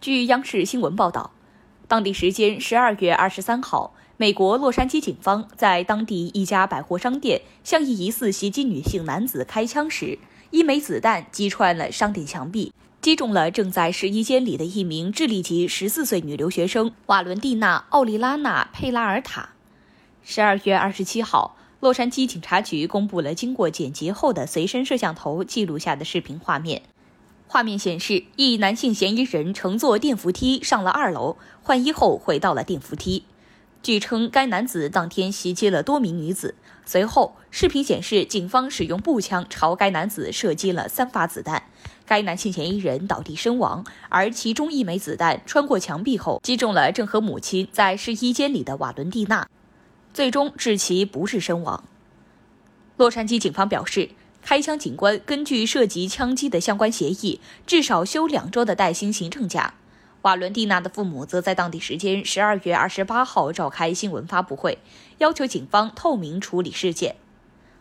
据央视新闻报道，当地时间十二月二十三号，美国洛杉矶警方在当地一家百货商店向一疑似袭击女性男子开枪时，一枚子弹击穿了商店墙壁，击中了正在试衣间里的一名智利籍十四岁女留学生瓦伦蒂娜·奥利拉娜·佩拉尔塔。十二月二十七号，洛杉矶警察局公布了经过剪辑后的随身摄像头记录下的视频画面。画面显示，一男性嫌疑人乘坐电扶梯上了二楼，换衣后回到了电扶梯。据称，该男子当天袭击了多名女子。随后，视频显示，警方使用步枪朝该男子射击了三发子弹，该男性嫌疑人倒地身亡，而其中一枚子弹穿过墙壁后击中了正和母亲在试衣间里的瓦伦蒂娜，最终致其不治身亡。洛杉矶警方表示。开枪警官根据涉及枪击的相关协议，至少休两周的带薪行政假。瓦伦蒂娜的父母则在当地时间十二月二十八号召开新闻发布会，要求警方透明处理事件。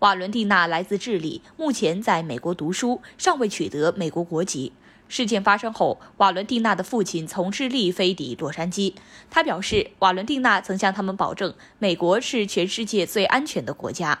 瓦伦蒂娜来自智利，目前在美国读书，尚未取得美国国籍。事件发生后，瓦伦蒂娜的父亲从智利飞抵洛杉矶。他表示，瓦伦蒂娜曾向他们保证，美国是全世界最安全的国家。